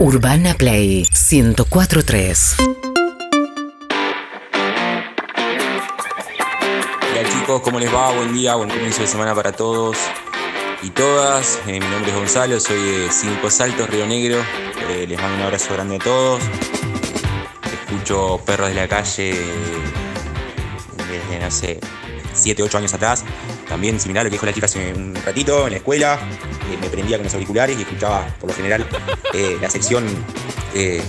Urbana Play 1043. Hola chicos, ¿cómo les va? Buen día, buen comienzo de semana para todos y todas. Eh, mi nombre es Gonzalo, soy de Cinco Saltos, Río Negro. Eh, les mando un abrazo grande a todos. Escucho Perros de la Calle desde, no sé, 7, 8 años atrás. También similar a lo que dijo la chica hace un ratito en la escuela. Eh, me prendía con los auriculares y escuchaba por lo general eh, la sección eh,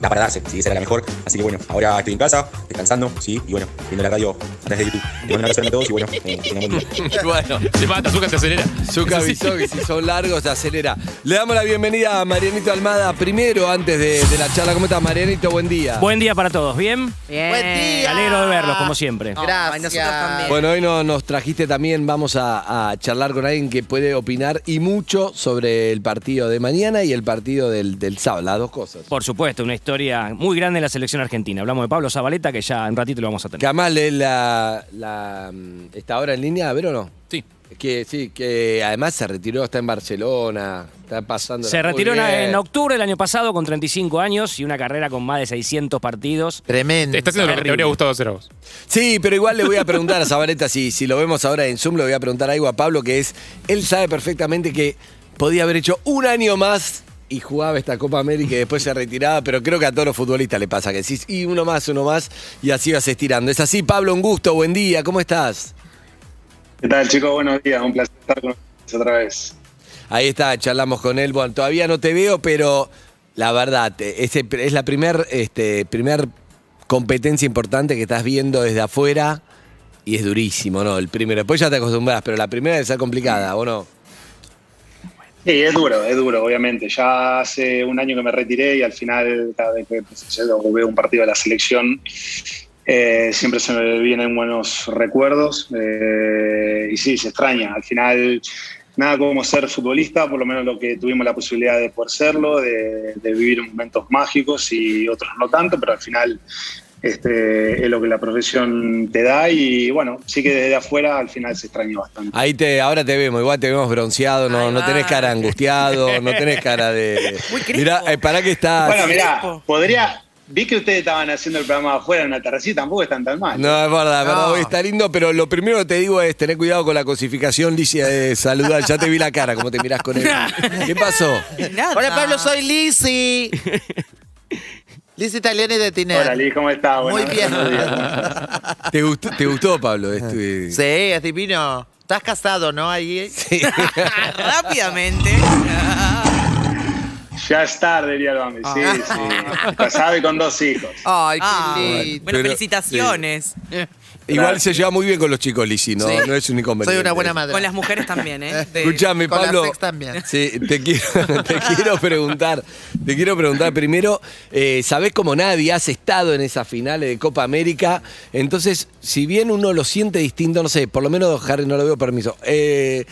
Da para darse, si esa era la mejor. Así que bueno, ahora estoy en casa, descansando, sí, y bueno, viendo la radio a través de YouTube. Te mando un abrazo a todos y bueno, eh, tengan buen día. bueno, Se mata, Zucca se acelera. Zucca avisó que si son largos se acelera. Le damos la bienvenida a Marianito Almada primero antes de, de la charla. ¿Cómo estás, Marianito? Buen día. Buen día para todos, ¿bien? Bien. Buen día. alegro de verlos, como siempre. Gracias. Ay, nosotros también. Bueno, hoy no- nos trajiste también, vamos a, a charlar con alguien que puede opinar y mucho sobre el partido de mañana y el partido del, del sábado, las dos cosas. Por supuesto, una historia muy grande de la selección argentina. Hablamos de Pablo Zabaleta, que ya en ratito lo vamos a tener. además lee la, la, mm, está ahora en línea, a ver o no. Sí. Que sí, que además se retiró, está en Barcelona, está pasando. Se retiró en- en octubre del año pasado con 35 años y una carrera con más de 600 partidos. Tremendo. Está haciendo lo que te habría gustado hacer a vos. Sí, pero igual le voy a preguntar a Zabaleta, si, si lo vemos ahora en Zoom, le voy a preguntar algo a Pablo, que es, él sabe perfectamente que podía haber hecho un año más y jugaba esta Copa América y después se retiraba, pero creo que a todos los futbolistas le pasa que decís, y uno más, uno más, y así vas estirando. Es así, Pablo, un gusto, buen día, ¿cómo estás? ¿Qué tal, chicos? Buenos días. Un placer estar con ustedes otra vez. Ahí está, charlamos con él. Bueno, todavía no te veo, pero la verdad, ese- es la primer, este, primer competencia importante que estás viendo desde afuera y es durísimo, ¿no? El primero. Después ya te acostumbras, pero la primera debe ser complicada, ¿o no? Sí, es duro, es duro, obviamente. Ya hace un año que me retiré y al final, cada vez que o veo un partido de la selección, eh, siempre se me vienen buenos recuerdos. eh, y sí, se extraña. Al final, nada como ser futbolista, por lo menos lo que tuvimos la posibilidad de poder serlo, de vivir momentos mágicos y otros no tanto, pero al final este, es lo que la profesión te da y bueno, sí que desde afuera al final se extraña bastante. Ahí te, ahora te vemos, igual te vemos bronceado, no, no tenés cara angustiado, no tenés cara de. Muy. Mirá, eh, pará que estás. Bueno, mirá, podría. Vi que ustedes estaban haciendo el programa afuera en la terracita, tampoco están tan mal. No, es verdad, hoy está lindo, pero lo primero que te digo es tener cuidado con la cosificación, Licia, de saludar. Ya te vi la cara, cómo te mirás con él. ¿Qué pasó? Nada. Hola Pablo, soy Lizzy. Lizzy Italiani de Tiner. Hola, Liz, ¿cómo estás? Muy bien. ¿Te gustó, te gustó Pablo? Este- Sí, es divino. Estás casado, ¿no? Ahí. Sí. Rápidamente. Ya es tarde, diría el Bambi. Sí, sí. Casado y con dos hijos. Ay, qué Ah, lindo. bueno, Pero- felicitaciones. Igual se lleva muy bien con los chicos, Lisi, no, Sí. no es un inconveniente. Soy una buena madre. Con las mujeres también, ¿eh? De- Escuchame, Con las Pablo. ex también. Sí, te quiero, te quiero preguntar. Te quiero preguntar primero, eh, ¿sabés como nadie has estado en esas finales de Copa América? Entonces, si bien uno lo siente distinto, no sé, por lo menos Harry no lo veo permiso. eh,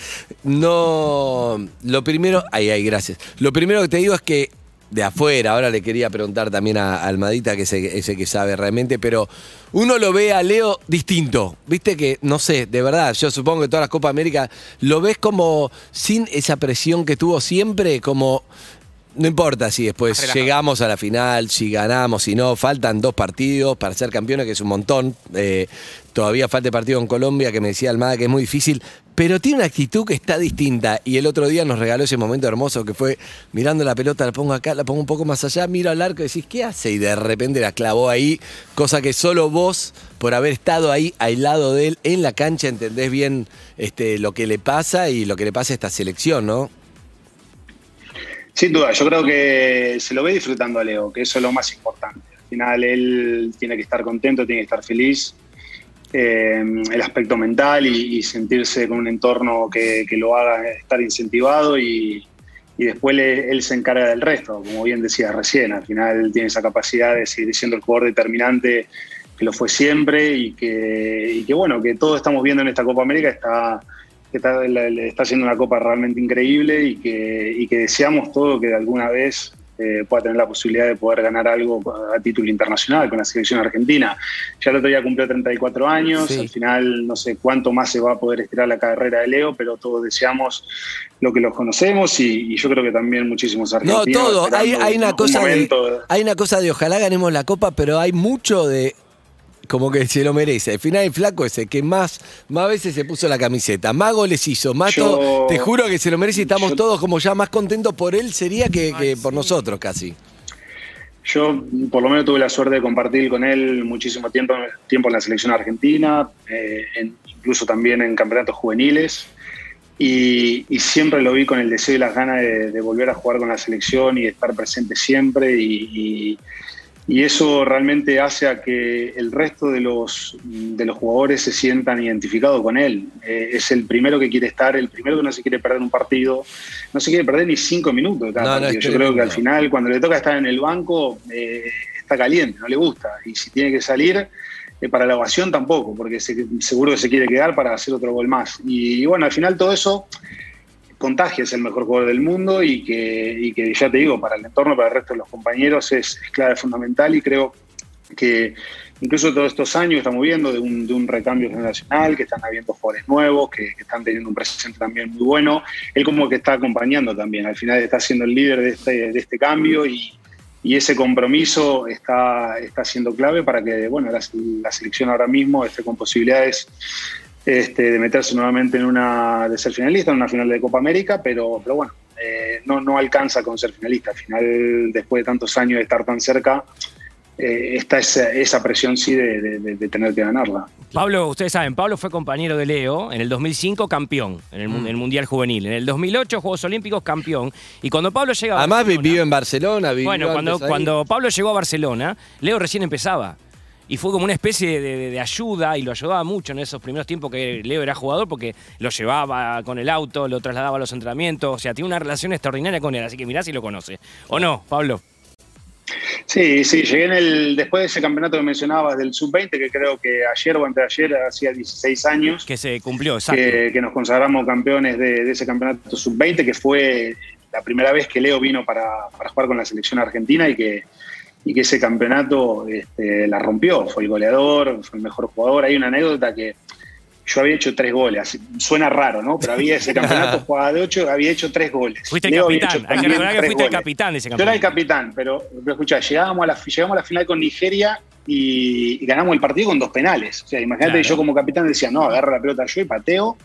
no. Lo primero. Ay, ay, gracias. Lo primero que te digo es que. De afuera, ahora le quería preguntar también a Almadita, que es ese que sabe realmente, pero uno lo ve a Leo distinto. Viste que, no sé, de verdad, yo supongo que todas las Copa América lo ves como sin esa presión que tuvo siempre, como no importa si después llegamos a la final, si ganamos, si no, faltan dos partidos para ser campeones, que es un montón. Eh, todavía falta partido en Colombia, que me decía Almada que es muy difícil, pero tiene una actitud que está distinta. Y el otro día nos regaló ese momento hermoso que fue mirando la pelota, la pongo acá, la pongo un poco más allá, miro al arco y decís, ¿qué hace? Y de repente la clavó ahí, cosa que solo vos, por haber estado ahí al lado de él en la cancha, entendés bien este, lo que le pasa y lo que le pasa a esta selección, ¿no? Sin duda, yo creo que se lo ve disfrutando a Leo, que eso es lo más importante. Al final él tiene que estar contento, tiene que estar feliz. Eh, el aspecto mental y, sentirse con un entorno que, lo haga estar incentivado y, después le- él se encarga del resto, como bien decía recién. Al final tiene esa capacidad de seguir siendo el jugador determinante que lo fue siempre y que, bueno, que todos estamos viendo en esta Copa América está que está, está haciendo una copa realmente increíble y que, y que deseamos todo que de alguna vez eh, pueda tener la posibilidad de poder ganar algo a título internacional con la selección argentina. Ya el otro día cumplió 34 años, Sí. al final no sé cuánto más se va a poder estirar la carrera de Leo, pero todos deseamos lo que los conocemos y, y yo creo que también muchísimos No, argentinos. todo. Hay, una un cosa de, hay una cosa de ojalá ganemos la copa, pero hay mucho de como que se lo merece. Al final el flaco ese que más, más veces se puso la camiseta, más goles hizo, Yo- todo. Te juro que se lo merece y estamos yo- todos como ya más contentos por él sería que, que por nosotros casi. Yo, por lo menos, tuve la suerte de compartir con él muchísimo tiempo, tiempo en la selección argentina, eh, en- incluso también en campeonatos juveniles. Y, y siempre lo vi con el deseo y las ganas de, de volver a jugar con la selección y de estar presente siempre. Y, y- y eso realmente hace a que el resto de los, de los jugadores se sientan identificados con él. Eh, es el primero que quiere estar, el primero que no se quiere perder un partido, no se quiere perder ni cinco minutos cada No, no, es partido. Yo creo que al final, cuando le toca estar en el banco, eh, está caliente, no le gusta. Y si tiene que salir, eh, para la ovación tampoco, porque se- seguro que se quiere quedar para hacer otro gol más. Y, bueno, al final todo eso contagia, es el mejor jugador del mundo y que, ya te digo, para el entorno, para el resto de los compañeros es, clave fundamental y creo que incluso todos estos años estamos viendo de un, recambio generacional, que están habiendo jugadores nuevos, que, están teniendo un presente también muy bueno. Él como que está acompañando también, al final está siendo el líder de este, de este cambio y, ese compromiso está, está siendo clave para que bueno, la selección ahora mismo esté con posibilidades este, de meterse nuevamente en una, de ser finalista, en una final de Copa América, pero, pero bueno, eh, no, no alcanza con ser finalista. Al final, después de tantos años de estar tan cerca, eh, está esa, esa presión sí de, de- de- de tener que ganarla. Pablo, ustedes saben, Pablo fue compañero de Leo en el 2005 campeón en el, el Mundial Juvenil. En el 2008 Juegos Olímpicos campeón. Y cuando Pablo llega a Además vive en Barcelona, vivió Bueno, cuando, ahí. cuando Pablo llegó a Barcelona, Leo recién empezaba. Y fue como una especie de, de- de ayuda y lo ayudaba mucho en esos primeros tiempos que Leo era jugador porque lo llevaba con el auto, lo trasladaba a los entrenamientos. O sea, tiene una relación extraordinaria con él. Así que mirá si lo conoce. ¿O no, Pablo? Sí, sí, llegué en el, después de ese campeonato que mencionabas del Sub-20, que creo que ayer o anteayer hacía 16 años. Que se cumplió, exacto. que, que nos consagramos campeones de, de ese campeonato sub-20, que fue la primera vez que Leo vino para, para jugar con la selección argentina y que, y que ese campeonato este, la rompió. Fue el goleador, fue el mejor jugador. Hay una anécdota que yo había hecho tres goles. Suena raro, ¿no? Pero había ese campeonato, jugaba de ocho, había hecho tres goles. Fuiste el Leo capitán. Hay que recordar que fuiste el capitán de ese Yo era el campeonato. capitán, pero, pero escuchá, llegábamos a, la, llegamos a la final con Nigeria y, y ganamos el partido con dos penales. O sea, imagínate Claro. que yo como capitán decía, no, agarra la pelota yo y pateo,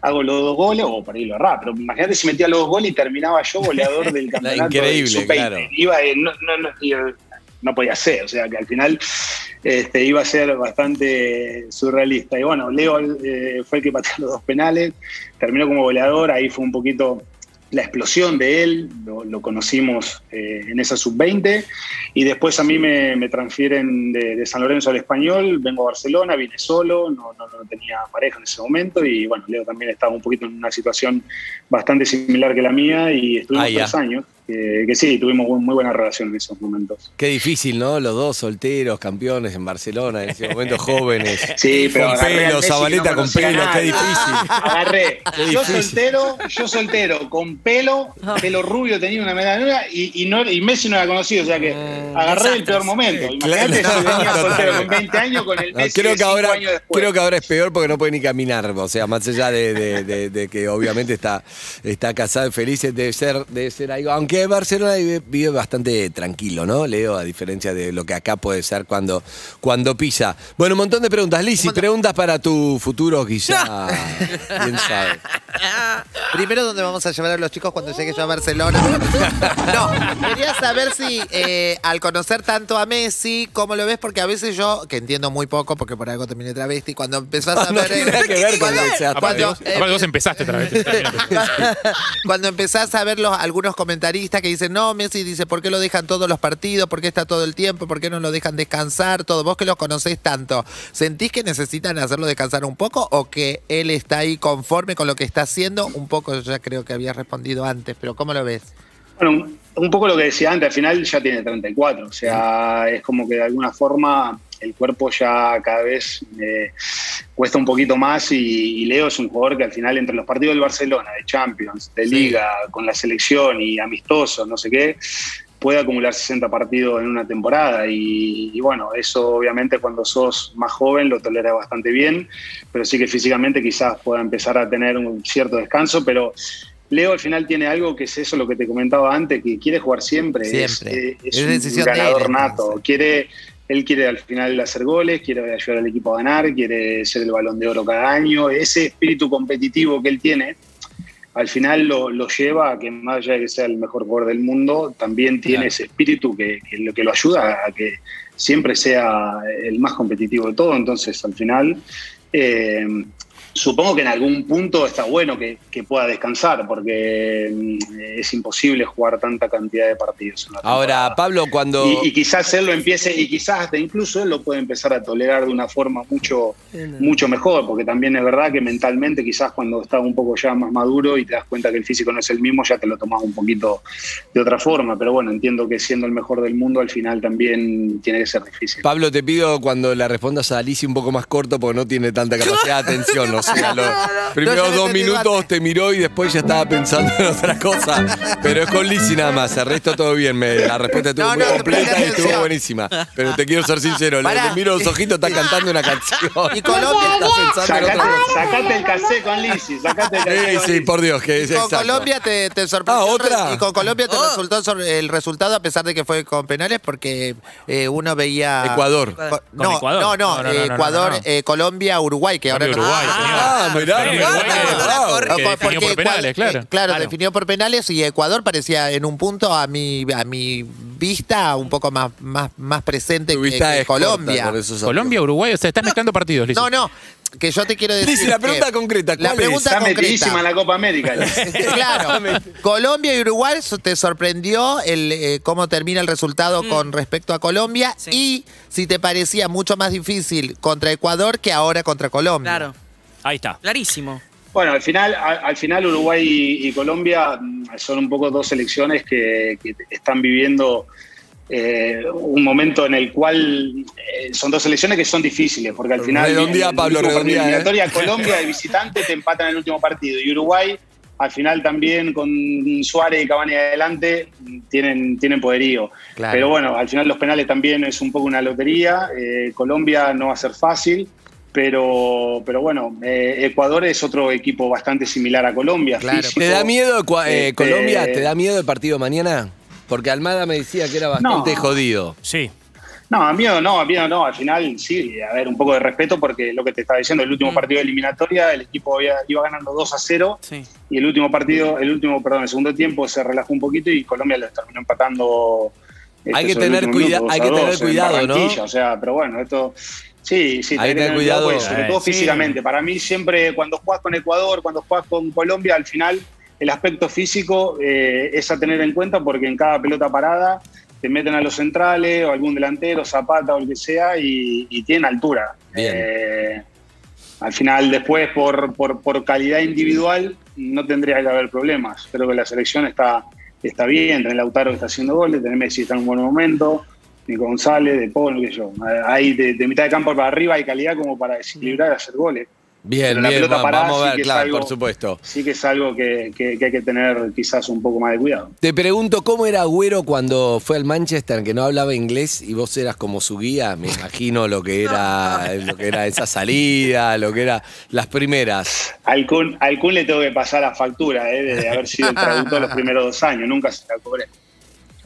hago los dos goles, o por ahí lo erraba, pero imagínate si metía los dos goles y terminaba yo goleador del campeonato. increíble, sub-20. claro. Iba, no, no, no podía ser, o sea que al final este, iba a ser bastante surrealista. Y bueno, Leo eh, fue el que pateó los dos penales, terminó como goleador, ahí fue un poquito la explosión de él, lo, lo conocimos eh, en esa sub-20, y después a mí me, me transfieren de, de San Lorenzo al Español, vengo a Barcelona, vine solo, no, no, no tenía pareja en ese momento, y bueno, Leo también estaba un poquito en una situación bastante similar que la mía, y estuvimos Ah, tres años, que, que sí, tuvimos muy, buena relación en esos momentos. Qué difícil, ¿no? Los dos solteros, campeones en Barcelona, en ese momento jóvenes. Sí, pero con pelo, Zabaleta no con pelo, qué difícil. Agarré. Qué Yo difícil. soltero, yo soltero, con pelo, pelo rubio, tenía una medalla y, y, no, y Messi no la conocía, o sea que agarré el peor momento. Imagínate claro. si venía soltero con 20 años con el Messi creo, que cinco ahora, años después. creo que ahora es peor porque no puede ni caminar. O sea, más allá de, de- de- de que obviamente está, está casado y feliz, debe ser, debe ser algo. Aunque Barcelona vive, vive bastante tranquilo, ¿no? Leo, a diferencia de lo que acá puede ser cuando, cuando pisa. Bueno, un montón de preguntas. Lizzy, preguntas para tu futuro, quizá. ¿Quién sabe? Primero, ¿dónde vamos a llevar a los chicos cuando llegue yo a Barcelona? No, quería saber si eh, al conocer tanto a Messi, ¿cómo lo ves? Porque a veces yo, que entiendo muy poco, porque por algo terminé travesti, cuando empezás a No ver... tiene nada que ver con cuando, que vos, eh, empezaste otra vez. cuando empezás a ver los, algunos que dicen, no, Messi dice, ¿por qué lo dejan todos los partidos? ¿Por qué está todo el tiempo? ¿Por qué no lo dejan descansar? Todo, vos que los conocés tanto, ¿sentís que necesitan hacerlo descansar un poco o que él está ahí conforme con lo que está haciendo? Un poco, yo ya creo que había respondido antes, pero ¿cómo lo ves? Bueno, un- un poco lo que decía antes, al final ya tiene 34, o sea, es como que de alguna forma el cuerpo ya cada vez eh, cuesta un poquito más y, y Leo es un jugador que al final entre los partidos del Barcelona, de Champions, de Liga, con la selección y amistosos, no sé qué, puede acumular 60 partidos en una temporada y, y bueno, eso obviamente cuando sos más joven lo tolera bastante bien, pero sí que físicamente quizás pueda empezar a tener un cierto descanso, pero Leo al final tiene algo que es eso lo que te comentaba antes, que quiere jugar siempre, Siempre. es, eh, es Es un ganador nato, quiere... Él quiere al final hacer goles, quiere ayudar al equipo a ganar, quiere ser el balón de oro cada año. Ese espíritu competitivo que él tiene, al final lo, lo lleva a que más allá de que sea el mejor jugador del mundo, también tiene Claro. ese espíritu que, que lo que lo ayuda a que siempre sea el más competitivo de todo. Entonces, al final, eh, supongo que en algún punto está bueno que, que pueda descansar, porque mm, es imposible jugar tanta cantidad de partidos. en una Ahora, temporada. Pablo, cuando. Y, y quizás él lo empiece, y quizás hasta incluso él lo puede empezar a tolerar de una forma mucho, mucho mejor, porque también es verdad que mentalmente quizás cuando estás un poco ya más maduro y te das cuenta que el físico no es el mismo, ya te lo tomas un poquito de otra forma. Pero bueno, entiendo que siendo el mejor del mundo, al final también tiene que ser difícil. Pablo, te pido cuando la respondas a Alicia un poco más corto porque no tiene tanta capacidad de atención. Los primeros le dos minutos te miró y después ya estaba pensando en otra cosa. Pero es con Lizzy nada más. El resto todo bien. Me- la respuesta estuvo No, muy no, te completa y estuvo atención. buenísima. Pero te quiero ser sincero. Le Pará. miro los ojitos, está cantando una canción. Y Colombia- Está pensando en Sacate, otra cosa. sacate el cassette con Lizzy, sacate el cassette Sí, con sí, Lizzy. por Dios, que es Con exacto. Colombia te, te sorprendió. Ah. Y con Colombia te Oh. resultó el resultado a pesar de que fue con penales porque eh, uno veía. Ecuador. Co- Con no, Ecuador. no, no, No, no, no, no, Ecuador, no, no. eh, Colombia, Uruguay, que ahora no- Uruguay, Ah, mirá, Sí, mirá, bueno, Porque definió por Ecuador- penales, claro. eh, claro, Claro. definió por penales y Ecuador parecía en un punto a mi, a mi vista un poco más, más, más presente Tu que, vista que es corta Colombia. con esos ojos. Colombia, Uruguay, o sea, estás mezclando partidos, Lizzy. No, no, que yo te quiero decir. Lizzy, la que- pregunta concreta, La ¿cuál es? pregunta Está concreta. metidísima en la Copa América. Claro, Colombia y Uruguay so- te sorprendió el eh, cómo termina el resultado con respecto a Colombia Sí. y si te parecía mucho más difícil contra Ecuador que ahora contra Colombia. Claro, Ahí está. clarísimo. Bueno, al final, al, al final Uruguay y, y Colombia mm, son un poco dos selecciones que, que están viviendo eh, un momento en el cual eh, son dos selecciones que son difíciles, porque al final el Pablo, de ¿eh? Colombia de visitante te empatan en el último partido y Uruguay al final también con Suárez y Cavani adelante tienen, tienen poderío. Claro. Pero bueno, al final los penales también es un poco una lotería. Eh, Colombia no va a ser fácil. Pero, pero bueno, eh, Ecuador es otro equipo bastante similar a Colombia. Claro. físico. ¿Te da miedo eh, Este, Colombia? ¿Te da miedo el partido mañana? Porque Almada me decía que era bastante No. jodido. Sí. No, a miedo no, a miedo no. Al final sí, a ver, un poco de respeto porque lo que te estaba diciendo, el último Mm. partido de eliminatoria, el equipo había- iba ganando 2 a 0 Sí. y el último partido, el último, perdón, el segundo tiempo se relajó un poquito y Colombia lo terminó empatando. este, Hay que sobre el tener cuida- minuto, hay 2 a que tener 2 en cuidado, ¿no? O sea, pero bueno, esto. Sí, sí, Hay que tener cuidado. pues, sobre Eh, todo sí. físicamente. Para mí, siempre cuando juegas con Ecuador, cuando juegas con Colombia, al final el aspecto físico eh, es a tener en cuenta porque en cada pelota parada te meten a los centrales o algún delantero, Zapata o el que sea, y, y tienen altura. Bien. Eh, al final, después, por, por, por calidad individual, no tendría que haber problemas. Creo que la selección está, está bien. Tenés Lautaro que está haciendo goles, tenés Messi está en un buen momento, Nico González, De Paul, qué sé yo. Hay de, de mitad de campo para arriba hay calidad como para desequilibrar y hacer goles. Bien, Pero la bien, pelota parada vamos a ver, que claro, algo- por supuesto. Sí que es algo que, que- que hay que tener quizás un poco más de cuidado. Te pregunto, ¿cómo era Agüero cuando fue al Manchester, que no hablaba inglés y vos eras como su guía? Me imagino lo que era, lo que era esa salida, lo que era las primeras. Al Kun, al Kun le tengo que pasar la factura eh, de haber sido el traductor los primeros dos años. Nunca se la cobré.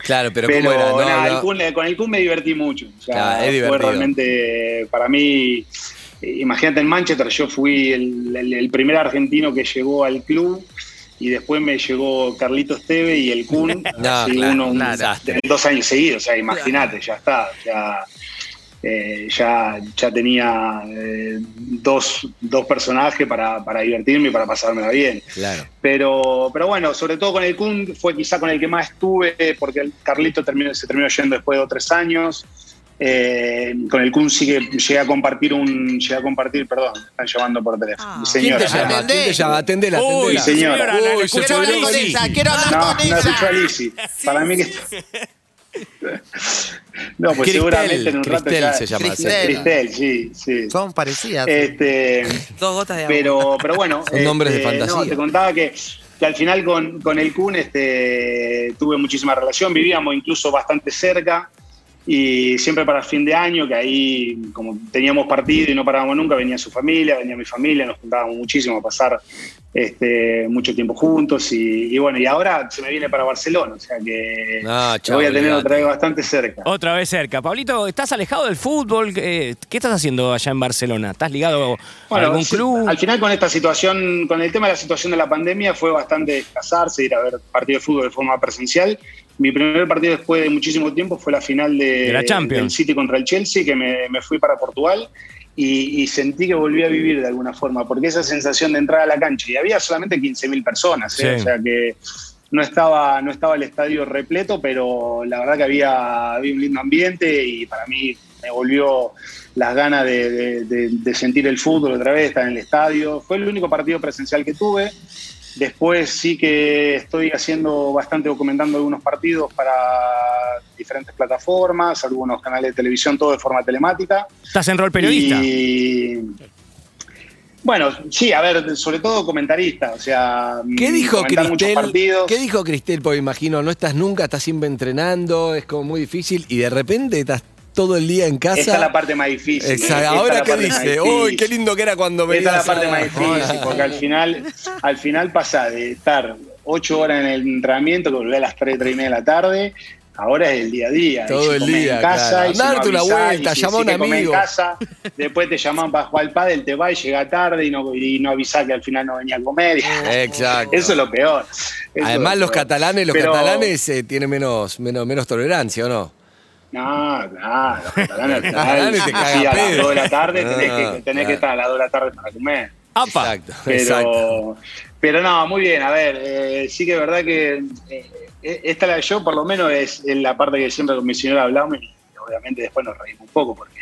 Claro, pero, Pero, ¿cómo era? No, nada, no. el Kun le- con el Kun me divertí mucho. O sea, Claro, es fue divertido. realmente, para mí, imagínate en Manchester, yo fui el, el- el primer argentino que llegó al club y después me llegó Carlitos Teve y el Kun, No, claro, uno, un- dos años seguidos. O sea, imagínate, ya está. Ya, eh, ya, ya tenía eh, dos, dos personajes para, para divertirme y para pasármela bien. Claro. Pero, pero bueno, sobre todo con el Kun fue quizá con el que más estuve, porque el Carlito terminó, se terminó yendo después de otros años. Eh, con el Kun sí que llegué a compartir un. Llegué a compartir, perdón, me están llamando por teléfono. Ah. Mi ¿Quién señora. te llama? ¿Quién te Atendé. llama? Atendela, Uy, señora. Uy, se Quiero hablar con ella, quiero hablar No, con no. Para mí que. No, pues Cristel, seguramente en un rato Cristel ya- se llama. Cristel. Cristel, sí, sí. Son parecidas. Este, Dos gotas de agua. pero, pero bueno. Son nombres de este, fantasía. No, te contaba que que al final con, con el Kun este, tuve muchísima relación, vivíamos incluso bastante cerca y siempre para fin de año, que ahí como teníamos partido y no parábamos nunca, venía su familia, venía mi familia, nos juntábamos muchísimo a pasar este, mucho tiempo juntos y, y bueno, y ahora se me viene para Barcelona, o sea que No, lo chao, voy a tener olvidate. otra vez bastante cerca. Otra vez cerca. Pablito, ¿estás alejado del fútbol? ¿Qué estás haciendo allá en Barcelona? ¿Estás ligado a Bueno, algún sí, club? Al final con esta situación, con el tema de la situación de la pandemia, fue bastante desplazarse, ir a ver partidos de fútbol de forma presencial. Mi primer partido después de muchísimo tiempo fue la final de, De la Champions. del City contra el Chelsea, que me, me fui para Portugal y, y sentí que volví a vivir de alguna forma, porque esa sensación de entrar a la cancha, y había solamente 15.000 personas, ¿eh? Sí. o sea que no estaba, no estaba el estadio repleto, pero la verdad que había, había un lindo ambiente y para mí me volvió las ganas de, de- de- de sentir el fútbol otra vez, estar en el estadio. Fue el único partido presencial que tuve. Después sí que estoy haciendo bastante, documentando algunos partidos para diferentes plataformas, algunos canales de televisión, todo de forma telemática. ¿Estás en rol periodista? Y bueno, sí, a ver, sobre todo comentarista, o sea, ¿Qué mm, dijo comentar muchos Cristel? partidos. ¿Qué dijo Cristel? Porque imagino, no estás nunca, estás siempre entrenando, es como muy difícil y de repente estás todo el día en casa. Esta es la parte más difícil. Exacto. Ahora qué dice, uy, qué lindo que era cuando me Esta es la parte más difícil, porque al final, al final pasa de estar ocho horas en el entrenamiento, que volver a las tres, tres y media de la tarde, ahora es el día a día. Todo si el día, En casa, claro. y si no Darte una avisás, vuelta, si llama a un que comés amigo. En casa, después te llaman para jugar al pádel, te va y llega tarde y no, y no avisás que al final no venía a comer. Exacto. Eso es lo peor. Eso Además, los catalanes, los Pero- catalanes eh, tienen menos, menos, menos tolerancia, ¿o no? No, claro, los catalanes te sí, a las pedo. 2 de la tarde tenés, Ah, que, tenés claro. que estar a las 2 de la tarde para comer. ¡Apa! Exacto, exacto. Pero, pero no, muy bien, a ver, eh, sí que es verdad que eh, esta la yo por lo menos es, es la parte que siempre con mi señora hablamos y obviamente después nos reímos un poco porque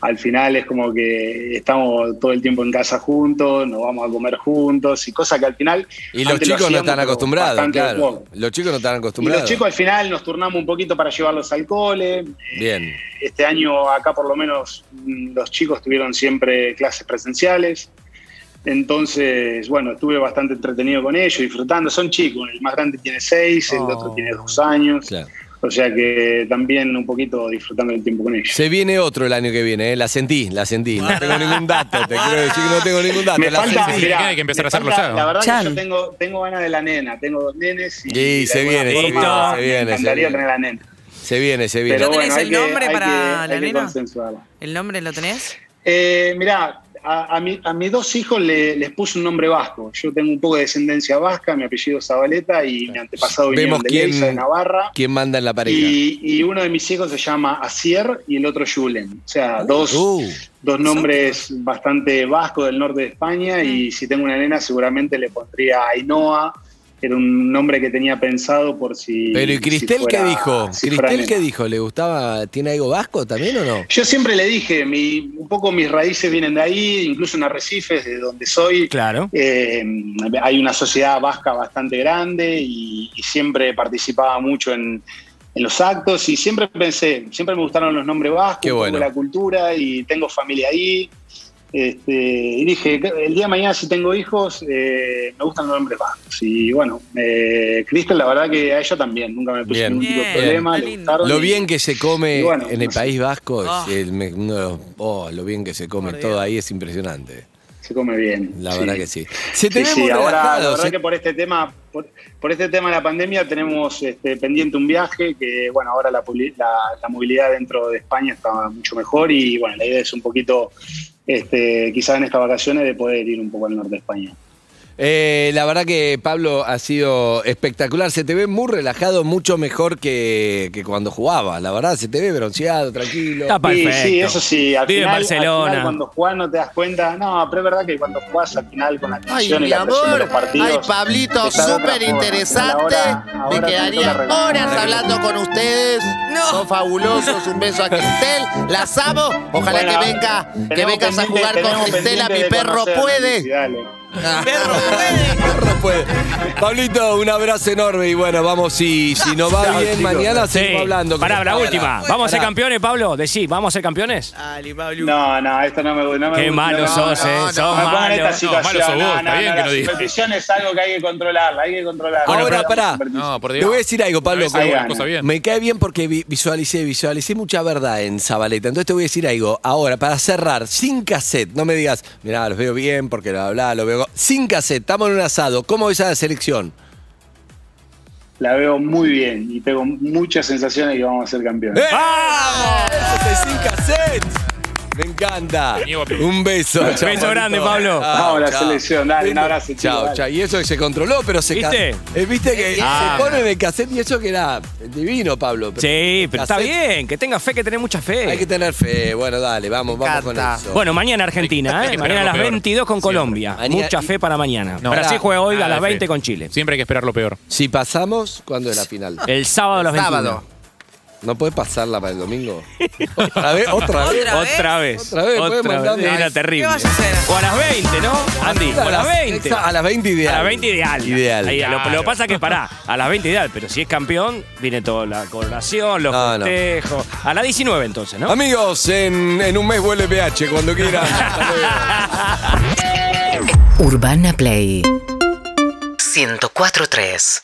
al final es como que estamos todo el tiempo en casa juntos, nos vamos a comer juntos y cosas que al final... Y los lo chicos no están acostumbrados, claro. Los chicos no están Y acostumbrados. los chicos al final nos turnamos un poquito para llevarlos al cole. Bien. Este año acá por lo menos mm, los chicos tuvieron siempre clases presenciales. Entonces, bueno, estuve bastante entretenido con ellos, disfrutando. Son chicos, el más grande tiene seis, el Oh. otro tiene dos años. Claro. O sea que también un poquito disfrutando el tiempo con ellos. Se viene otro el año que viene, ¿eh? la sentí, la sentí. No tengo ningún dato, te quiero decir que no tengo ningún dato. Me la falta, sentí. mirá, hay que empezar a hacerlo falta- ya. La verdad Chan. que yo tengo, tengo ganas de la nena, tengo dos nenes y, Sí, de se viene, se forma viene, se viene, Me encantaría se viene. tener la nena. Se viene, se viene. Pero ¿No tenés bueno, el que- nombre hay para que- la hay que nena? ¿El nombre lo tenés? Eh, mirá, a, a mi- a mis dos hijos le- les puse un nombre vasco. Yo tengo un poco de descendencia vasca, mi apellido es Zabaleta y mi antepasado Vemos de quién- de Navarra. ¿Quién manda en la pareja? Y, y uno de mis hijos se llama Asier y el otro Julen. O sea, dos, Uh, dos nombres bastante vascos del norte de España. Y si tengo una nena, seguramente le pondría Ainhoa. Era un nombre que tenía pensado por si. pero ¿y si Cristel fuera- qué dijo? si ¿Cristel qué dijo? ¿Le gustaba? ¿Tiene algo vasco también o no? Yo siempre le dije, mi, un poco mis raíces vienen de ahí, incluso en Arrecifes, de donde soy. Claro. Eh, hay una sociedad vasca bastante grande y, y siempre participaba mucho en, en los actos y siempre pensé, siempre me gustaron los nombres vascos, bueno. la cultura y tengo familia ahí. Este, y dije, el día de mañana si tengo hijos, eh, me gustan los nombres vascos. Y bueno, eh, Cristel, la verdad que a ella también, nunca me puse Bien. ningún tipo de problema, le gustaron. Lo y- bien que se come bueno, en el no sé. País Vasco, es Ah. el los- oh, lo bien que se come Por todo Dios. ahí es impresionante. se come bien. La sí. verdad que sí. Se Sí, sí, ahora la verdad se- que por este tema, por, por este tema de la pandemia tenemos este, pendiente un viaje que bueno ahora la, publi- la, la movilidad dentro de España está mucho mejor y bueno la idea es un poquito este, quizás en estas vacaciones de poder ir un poco al norte de España. Eh, la verdad que Pablo ha sido espectacular. Se te ve muy relajado, mucho mejor que, que cuando jugaba. La verdad, se te ve bronceado, tranquilo. Está Sí, perfecto. sí, eso sí, al Vive en final, al Barcelona. final cuando jugás no te das cuenta, no, pero es verdad que cuando jugás al final con la Ay, atención y la presión de amor. los partidos. Ay, Pablito, súper interesante. Me quedaría horas hablando con ustedes. No. Son fabulosos. Un beso a Cristel. Las amo. Ojalá Bueno, que venga, que vengas a jugar con Cristel. A mi perro puede. sí, dale. Perro puede. Perro puede. Pablito, un abrazo enorme y bueno, vamos si, si nos va bien chicos. mañana Sí. seguimos hablando. Pará, la Pará. última. ¿Vamos a ser Pará. campeones, Pablo? Decí, ¿vamos a ser campeones? Dale, Pablo. No, no, esto no me gusta. No me Qué gusta, malo no, sos, no, eh. no, sos me esta malo. malo sos vos, está bien que la no digas. superstición es algo que hay que controlarla, hay que controlarla. Ahora, Bueno, pará. No, por Te Dios. voy a decir algo, Pablo. Bien. Me cae bien porque vi- visualicé, visualicé mucha verdad en Zabaleta. Entonces te voy a decir algo. Ahora, para cerrar, sin cassette, no me digas, mirá, los veo bien porque bla, bla, lo veo. Sin cassette, estamos en un asado. ¿Cómo ves a la selección? La veo muy bien y tengo muchas sensaciones de que vamos a ser campeones. ¡Eh! ¡Vamos! Eso es sin cassette. Me encanta. Un beso. Beso Chao, grande. Pablo. Vamos a la selección, dale, un abrazo, Chao, chao. Y eso que se controló, pero se ¿Viste? Eh, Viste que Ah. se pone en el cassette y eso que era divino, Pablo. Sí, pero está cassette- bien. Que tenga fe, que tenés mucha fe. Hay que tener fe. Bueno, dale, vamos, vamos con encanta. eso. Bueno, mañana Argentina, Hay ¿eh? Mañana a las lo peor. 22 con. Colombia. Mañana- Mucha fe para mañana. No. Brasil juega hoy a Nada las de fe. 20 con Chile. Siempre hay que esperar lo peor. si pasamos, ¿cuándo es la final? El sábado a las 21. Sábado. ¿No puedes pasarla para el domingo? ¿Otra vez? ¿Otra vez? ¿Otra vez? Otra vez. Mandarme- Era terrible. ¿qué vas a hacer? O a las 20, ¿no? Andy, o a las 20. A las 20 ideal. A las 20 ideal. Ideal. Ahí, lo, Claro. lo que pasa es que pará, a las 20 ideal, pero si es campeón, viene toda la coronación, los No, no. festejos. A las 19 entonces, ¿no? Amigos, en, en un mes vuelve PH, cuando quieran. Urbana Play 104.3